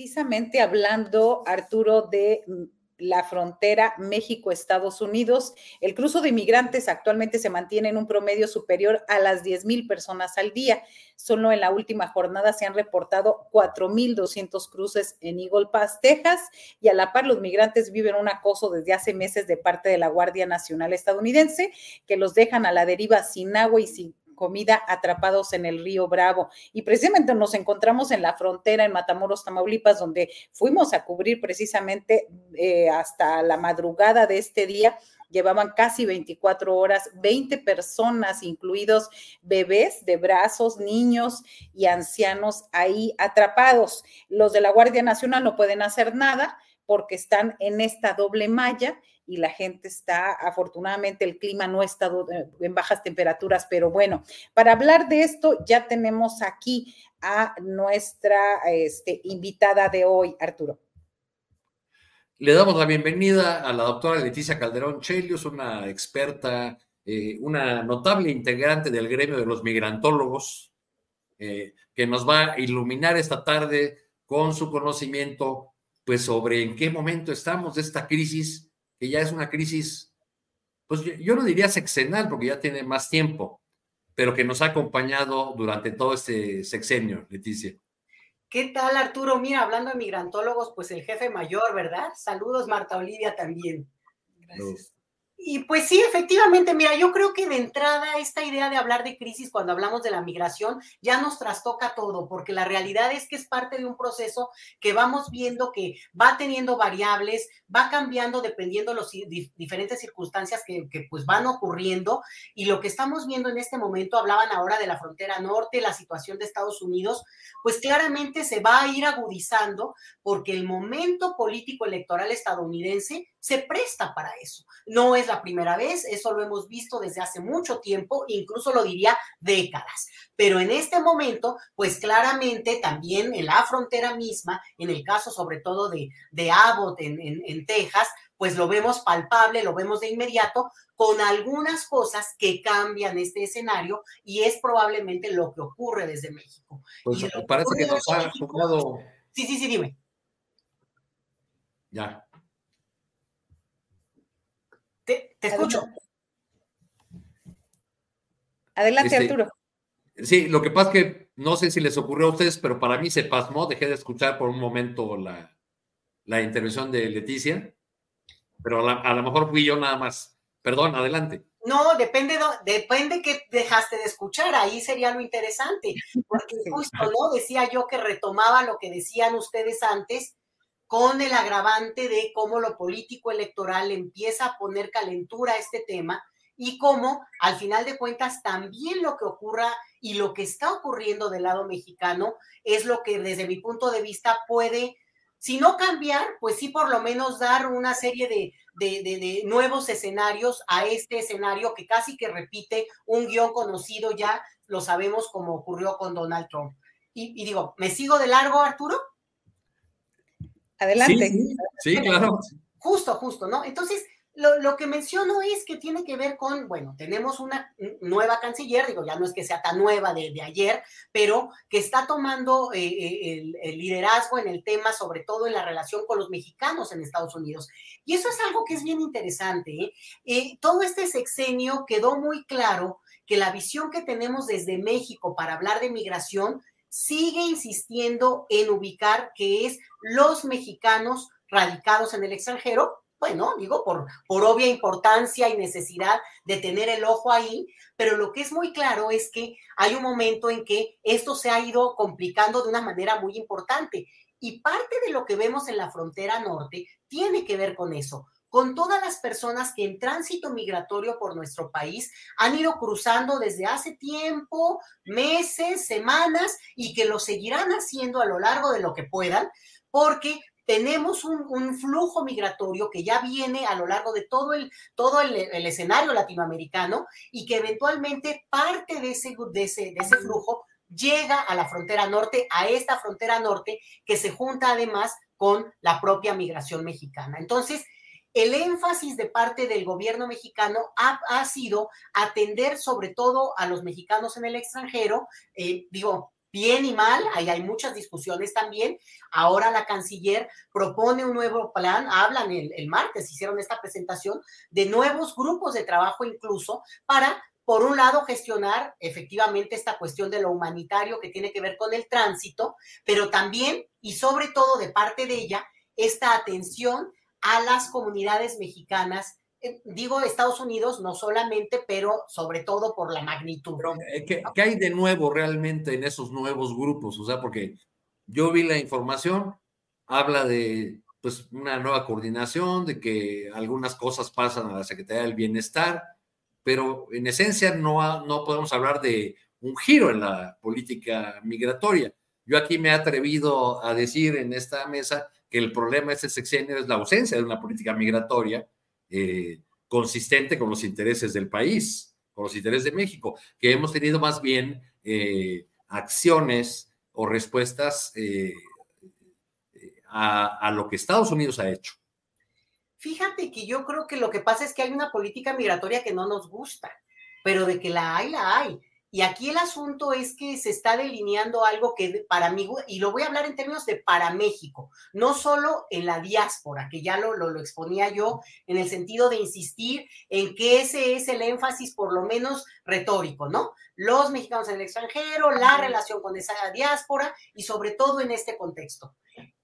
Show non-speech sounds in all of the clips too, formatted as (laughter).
Precisamente hablando, Arturo, de mm, la frontera México-Estados Unidos, el cruzo de inmigrantes actualmente se mantiene en un promedio superior a las 10 mil personas al día. Solo en la última jornada se han reportado 4.200 cruces en Eagle Pass, Texas, y a la par los migrantes viven un acoso desde hace meses de parte de la Guardia Nacional estadounidense, que los dejan a la deriva sin agua y sin comida atrapados en el río Bravo. Y precisamente nos encontramos en la frontera en Matamoros, Tamaulipas, donde fuimos a cubrir precisamente eh, hasta la madrugada de este día llevaban casi 24 horas, 20 personas, incluidos bebés de brazos, niños y ancianos ahí atrapados. Los de la Guardia Nacional no pueden hacer nada porque están en esta doble malla y la gente está, afortunadamente el clima no está eh, en bajas temperaturas, pero bueno, para hablar de esto ya tenemos aquí a nuestra este, invitada de hoy, Arturo. Le damos la bienvenida a la doctora Leticia Calderón Chelius, una experta, eh, una notable integrante del gremio de los migrantólogos, eh, que nos va a iluminar esta tarde con su conocimiento pues sobre en qué momento estamos de esta crisis, que ya es una crisis, pues yo, no diría sexenal, porque ya tiene más tiempo, pero que nos ha acompañado durante todo este sexenio, Leticia. ¿Qué tal, Arturo? Mira, hablando de migrantólogos, pues el jefe mayor, ¿verdad? Saludos, Marta Olivia, también. Gracias. Y pues sí, efectivamente, mira, yo creo que de entrada esta idea de hablar de crisis cuando hablamos de la migración ya nos trastoca todo, porque la realidad es que es parte de un proceso que vamos viendo que va teniendo variables, va cambiando dependiendo de las diferentes circunstancias que, que, pues van ocurriendo. Y lo que estamos viendo en este momento, hablaban ahora de la frontera norte, la situación de Estados Unidos, pues claramente se va a ir agudizando porque el momento político electoral estadounidense se presta para eso. No es la primera vez, eso lo hemos visto desde hace mucho tiempo, incluso lo diría décadas. Pero en este momento, pues claramente también en la frontera misma, en el caso sobre todo de, de Abbott en, en, Texas, pues lo vemos palpable, lo vemos de inmediato, con algunas cosas que cambian este escenario y es probablemente lo que ocurre desde México. Pues parece que nos ha. Sí, sí, sí, dime. Ya. Te, escucho. Adelante, este, Arturo. Sí, lo que pasa es que no sé si les ocurrió a ustedes, pero para mí se pasmó, dejé de escuchar por un momento la, la intervención de Leticia, pero a, lo mejor fui yo nada más. Perdón, adelante. No, depende, depende que dejaste de escuchar, ahí sería lo interesante, porque justo, ¿no? Decía yo que retomaba lo que decían ustedes antes con el agravante de cómo lo político electoral empieza a poner calentura a este tema y cómo al final de cuentas también lo que ocurra y lo que está ocurriendo del lado mexicano es lo que desde mi punto de vista puede si no cambiar, pues sí por lo menos dar una serie de, nuevos escenarios a este escenario que casi que repite un guion conocido ya, lo sabemos como ocurrió con Donald Trump. Y, digo, ¿me sigo de largo, Arturo? Adelante. sí, claro. Justo, justo, ¿no? Entonces, lo, que menciono es que tiene que ver con, bueno, tenemos una nueva canciller, digo, ya no es que sea tan nueva de, ayer, pero que está tomando eh, eh, el, liderazgo en el tema, sobre todo en la relación con los mexicanos en Estados Unidos. Y eso es algo que es bien interesante. ¿eh? todo este sexenio quedó muy claro que la visión que tenemos desde México para hablar de migración sigue insistiendo en ubicar que es los mexicanos radicados en el extranjero bueno, digo, por, por obvia importancia y necesidad de tener el ojo ahí, pero lo que es muy claro es que hay un momento en que esto se ha ido complicando de una manera muy importante. Y parte de lo que vemos en la frontera norte tiene que ver con eso, con todas las personas que en tránsito migratorio por nuestro país han ido cruzando desde hace tiempo, meses, semanas, y que lo seguirán haciendo a lo largo de lo que puedan, porque tenemos un, flujo migratorio que ya viene a lo largo de todo el, todo el, escenario latinoamericano y que eventualmente parte de ese, de, ese, de ese flujo llega a la frontera norte, a esta frontera norte que se junta además con la propia migración mexicana. Entonces, el énfasis de parte del gobierno mexicano ha, sido atender sobre todo a los mexicanos en el extranjero, eh, digo, bien y mal, ahí hay muchas discusiones también. Ahora la canciller propone un nuevo plan, hablan el, el, martes, hicieron esta presentación de nuevos grupos de trabajo incluso para, por un lado, gestionar efectivamente esta cuestión de lo humanitario que tiene que ver con el tránsito, pero también y sobre todo de parte de ella, esta atención a las comunidades mexicanas eh, digo Estados Unidos, no solamente, pero sobre todo por la magnitud. Eh, ¿qué, hay de nuevo realmente en esos nuevos grupos? O sea, porque yo vi la información, habla de pues una nueva coordinación, de que algunas cosas pasan a la Secretaría del Bienestar, pero en esencia no, no podemos hablar de un giro en la política migratoria. Yo aquí me he atrevido a decir en esta mesa que el problema de este sexenio es la ausencia de una política migratoria, eh, consistente con los intereses del país, con los intereses de México, que hemos tenido más bien eh, acciones o respuestas eh, a, a lo que Estados Unidos ha hecho. Fíjate que yo creo que lo que pasa es que hay una política migratoria que no nos gusta, pero de que la hay, la hay. Y aquí el asunto es que se está delineando algo que para mí, y lo voy a hablar en términos de para México, no solo en la diáspora, que ya lo, lo, exponía yo en el sentido de insistir en que ese es el énfasis por lo menos retórico, ¿no? Los mexicanos en el extranjero, la relación con esa diáspora y sobre todo en este contexto.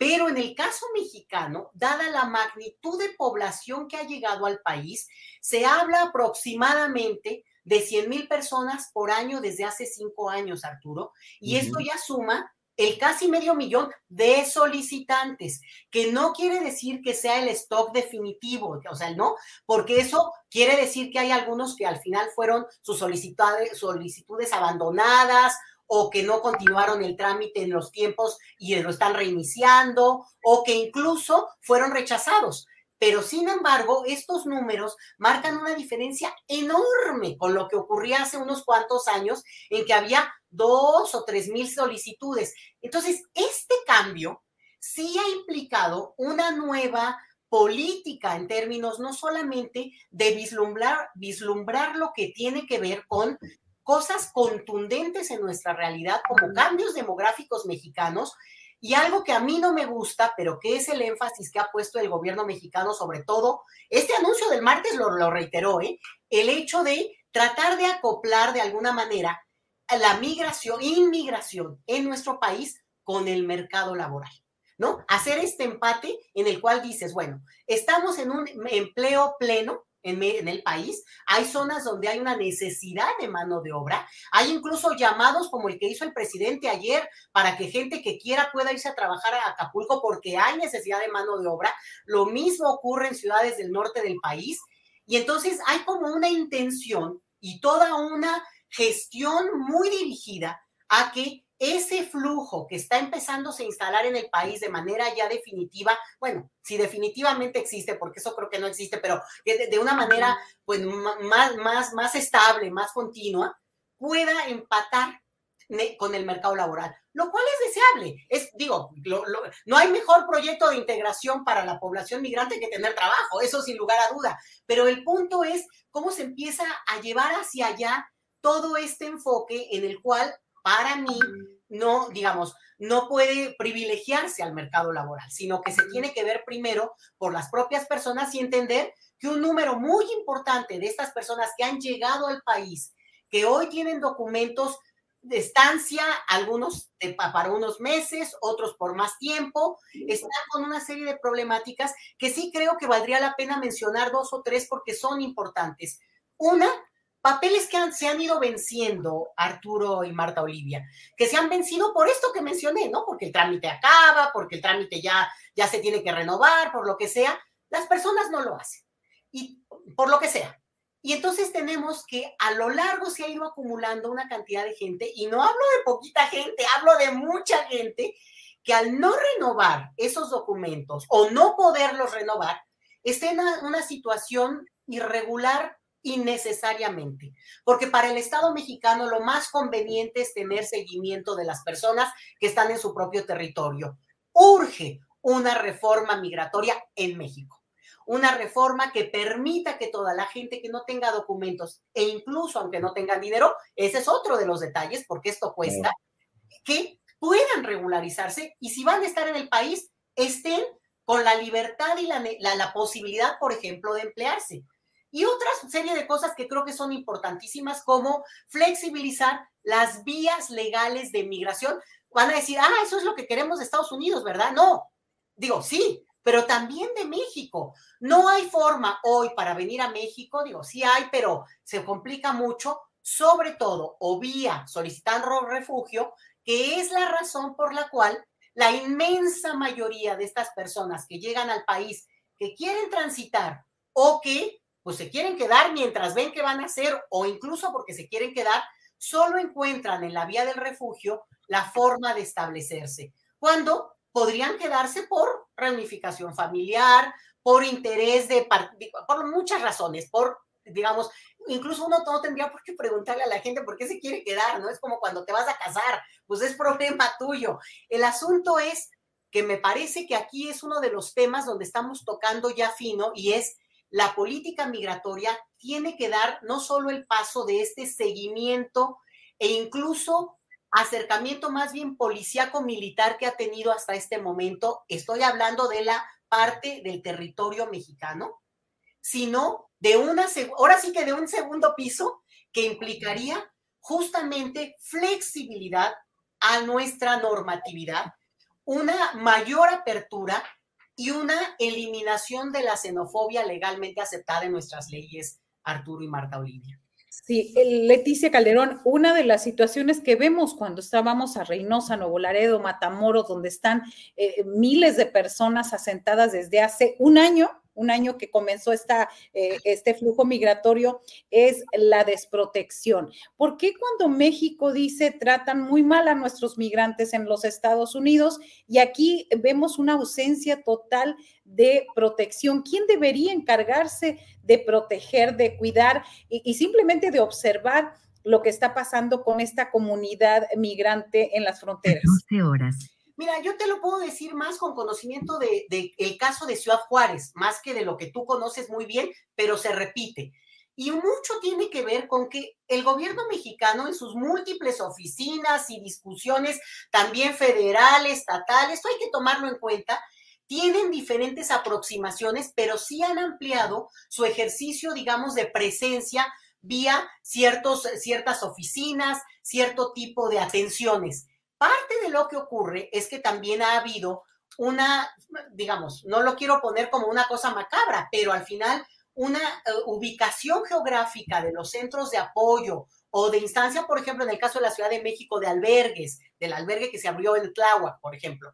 Pero en el caso mexicano, dada la magnitud de población que ha llegado al país, se habla aproximadamente de 100 mil personas por año desde hace cinco años, Arturo, y esto ya suma el casi medio millón de solicitantes, que no quiere decir que sea el stock definitivo, o sea, no, porque eso quiere decir que hay algunos que al final fueron sus solicitudes, solicitudes abandonadas o que no continuaron el trámite en los tiempos y lo están reiniciando, o que incluso fueron rechazados pero sin embargo, estos números marcan una diferencia enorme con lo que ocurría hace unos cuantos años en que había dos o tres mil solicitudes. Entonces, este cambio sí ha implicado una nueva política en términos no solamente de vislumbrar, vislumbrar lo que tiene que ver con cosas contundentes en nuestra realidad, como cambios demográficos mexicanos, y algo que a mí no me gusta, pero que es el énfasis que ha puesto el gobierno mexicano, sobre todo, este anuncio del martes lo, lo reiteró, ¿eh? el hecho de tratar de acoplar de alguna manera la migración, inmigración en nuestro país con el mercado laboral. ¿No? Hacer este empate en el cual dices, bueno, estamos en un empleo pleno, en, el país. Hay zonas donde hay una necesidad de mano de obra. Hay incluso llamados como el que hizo el presidente ayer para que gente que quiera pueda irse a trabajar a Acapulco porque hay necesidad de mano de obra. Lo mismo ocurre en ciudades del norte del país. Y entonces hay como una intención y toda una gestión muy dirigida a que ese flujo que está empezando a instalar en el país de manera ya definitiva, bueno, si definitivamente existe, porque eso creo que no existe, pero de, una manera pues más, más, más estable, más continua, pueda empatar con el mercado laboral, lo cual es deseable. Es, digo, no hay mejor proyecto de integración para la población migrante que tener trabajo, eso sin lugar a duda, pero el punto es cómo se empieza a llevar hacia allá todo este enfoque en el cual para mí no, digamos, no puede privilegiarse al mercado laboral, sino que se tiene que ver primero por las propias personas y entender que un número muy importante de estas personas que han llegado al país, que hoy tienen documentos de estancia, algunos para unos meses, otros por más tiempo, están con una serie de problemáticas que sí creo que valdría la pena mencionar dos o tres porque son importantes. Una, papeles que se han ido venciendo, Arturo y Marta Olivia, que se han vencido por esto que mencioné, ¿no? Porque el trámite acaba, porque el trámite ya, ya se tiene que renovar, por lo que sea, las personas no lo hacen. Y por lo que sea. Y entonces tenemos que a lo largo se ha ido acumulando una cantidad de gente, y no hablo de poquita gente, hablo de mucha gente, que al no renovar esos documentos o no poderlos renovar, está en una situación irregular innecesariamente, porque para el Estado mexicano lo más conveniente es tener seguimiento de las personas que están en su propio territorio. Urge una reforma migratoria en México, una reforma que permita que toda la gente que no tenga documentos e incluso aunque no tengan dinero, ese es otro de los detalles, porque esto cuesta, que puedan regularizarse y si van a estar en el país, estén con la libertad y la, la, la posibilidad, por ejemplo, de emplearse y otra serie de cosas que creo que son importantísimas, como flexibilizar las vías legales de migración. Van a decir, ah, eso es lo que queremos de Estados Unidos, ¿verdad? No, digo, sí, pero también de México. No hay forma hoy para venir a México, digo, sí hay, pero se complica mucho, sobre todo, o vía solicitando refugio, que es la razón por la cual la inmensa mayoría de estas personas que llegan al país, que quieren transitar o que pues se quieren quedar mientras ven que van a hacer o incluso porque se quieren quedar, solo encuentran en la vía del refugio la forma de establecerse, cuando podrían quedarse por reunificación familiar, por interés de, por muchas razones, por, digamos, incluso uno no tendría por qué preguntarle a la gente por qué se quiere quedar, ¿no? Es como cuando te vas a casar, pues es problema (laughs) tuyo. El asunto es que me parece que aquí es uno de los temas donde estamos tocando ya fino y es la política migratoria tiene que dar no solo el paso de este seguimiento e incluso acercamiento más bien policíaco militar que ha tenido hasta este momento, estoy hablando de la parte del territorio mexicano, sino de una, ahora sí que de un segundo piso que implicaría justamente flexibilidad a nuestra normatividad, una mayor apertura y una eliminación de la xenofobia legalmente aceptada en nuestras leyes, Arturo y Marta Olivia. Sí, Leticia Calderón, una de las situaciones que vemos cuando estábamos a Reynosa, Nuevo Laredo, Matamoros, donde están eh, miles de personas asentadas desde hace un año, un año que comenzó esta, eh, este flujo migratorio, es la desprotección. ¿Por qué cuando México dice tratan muy mal a nuestros migrantes en los Estados Unidos y aquí vemos una ausencia total de protección? ¿Quién debería encargarse de proteger, de cuidar y, y simplemente de observar? lo que está pasando con esta comunidad migrante en las fronteras. 12 horas. Mira, yo te lo puedo decir más con conocimiento del de, el caso de Ciudad Juárez, más que de lo que tú conoces muy bien, pero se repite. Y mucho tiene que ver con que el gobierno mexicano en sus múltiples oficinas y discusiones, también federales, estatales, esto hay que tomarlo en cuenta, tienen diferentes aproximaciones, pero sí han ampliado su ejercicio, digamos, de presencia vía ciertos, ciertas oficinas, cierto tipo de atenciones. Parte de lo que ocurre es que también ha habido una, digamos, no lo quiero poner como una cosa macabra, pero al final una eh, ubicación geográfica de los centros de apoyo o de instancia, por ejemplo, en el caso de la Ciudad de México, de albergues, del albergue que se abrió en Tláhuac, por ejemplo,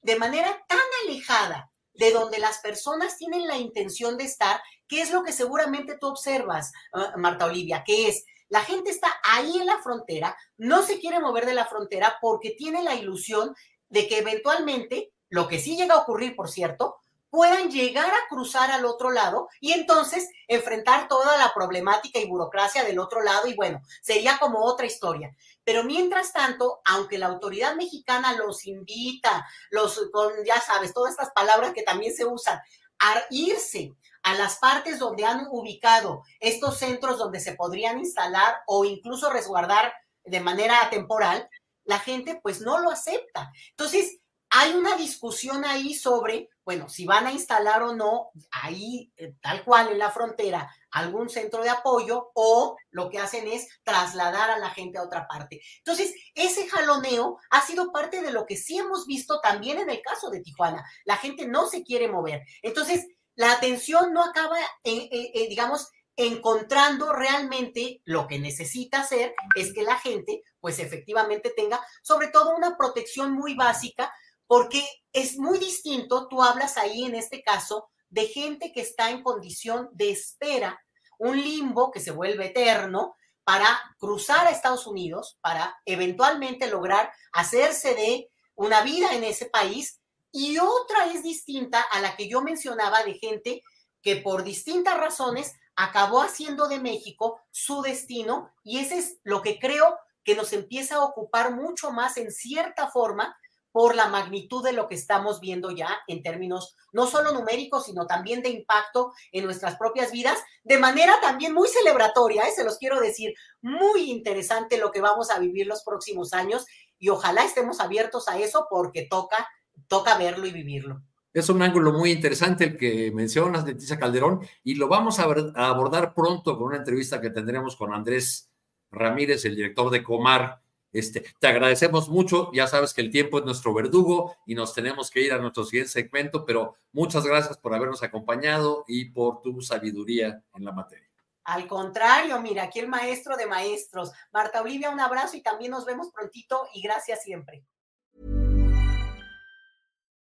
de manera tan alejada de donde las personas tienen la intención de estar, que es lo que seguramente tú observas, ah, Marta Olivia, que es la gente está ahí en la frontera, no se quiere mover de la frontera porque tiene la ilusión de que eventualmente, lo que sí llega a ocurrir, por cierto, puedan llegar a cruzar al otro lado y entonces enfrentar toda la problemática y burocracia del otro lado y bueno, sería como otra historia. Pero mientras tanto, aunque la autoridad mexicana los invita, los ya sabes, todas estas palabras que también se usan, a irse a las partes donde han ubicado estos centros donde se podrían instalar o incluso resguardar de manera temporal, la gente pues no lo acepta. Entonces, hay una discusión ahí sobre, bueno, si van a instalar o no ahí, eh, tal cual en la frontera, algún centro de apoyo o lo que hacen es trasladar a la gente a otra parte. Entonces, ese jaloneo ha sido parte de lo que sí hemos visto también en el caso de Tijuana. La gente no se quiere mover. Entonces, la atención no acaba, digamos, encontrando realmente lo que necesita hacer es que la gente, pues efectivamente tenga sobre todo una protección muy básica porque es muy distinto, tú hablas ahí en este caso de gente que está en condición de espera, un limbo que se vuelve eterno para cruzar a Estados Unidos, para eventualmente lograr hacerse de una vida en ese país, y otra es distinta a la que yo mencionaba de gente que por distintas razones acabó haciendo de México su destino, y ese es lo que creo que nos empieza a ocupar mucho más en cierta forma por la magnitud de lo que estamos viendo ya en términos no solo numéricos, sino también de impacto en nuestras propias vidas, de manera también muy celebratoria, ¿eh? se los quiero decir, muy interesante lo que vamos a vivir los próximos años y ojalá estemos abiertos a eso porque toca, toca verlo y vivirlo. Es un ángulo muy interesante el que mencionas, Leticia Calderón, y lo vamos a, a abordar pronto con una entrevista que tendremos con Andrés Ramírez, el director de Comar, este, te agradecemos mucho, ya sabes que el tiempo es nuestro verdugo y nos tenemos que ir a nuestro siguiente segmento, pero muchas gracias por habernos acompañado y por tu sabiduría en la materia. Al contrario, mira, aquí el maestro de maestros. Marta Olivia, un abrazo y también nos vemos prontito y gracias siempre.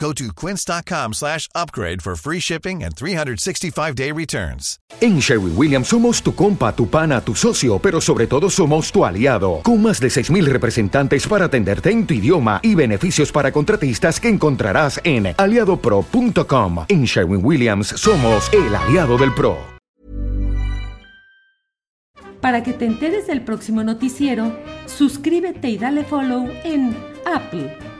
Go to quince.com slash upgrade for free shipping and 365-day returns. En Sherwin Williams somos tu compa, tu pana, tu socio, pero sobre todo somos tu aliado. Con más de 6,000 representantes para atenderte en tu idioma y beneficios para contratistas que encontrarás en aliadopro.com. En Sherwin Williams somos el aliado del PRO. Para que te enteres del próximo noticiero, suscríbete y dale follow en Apple,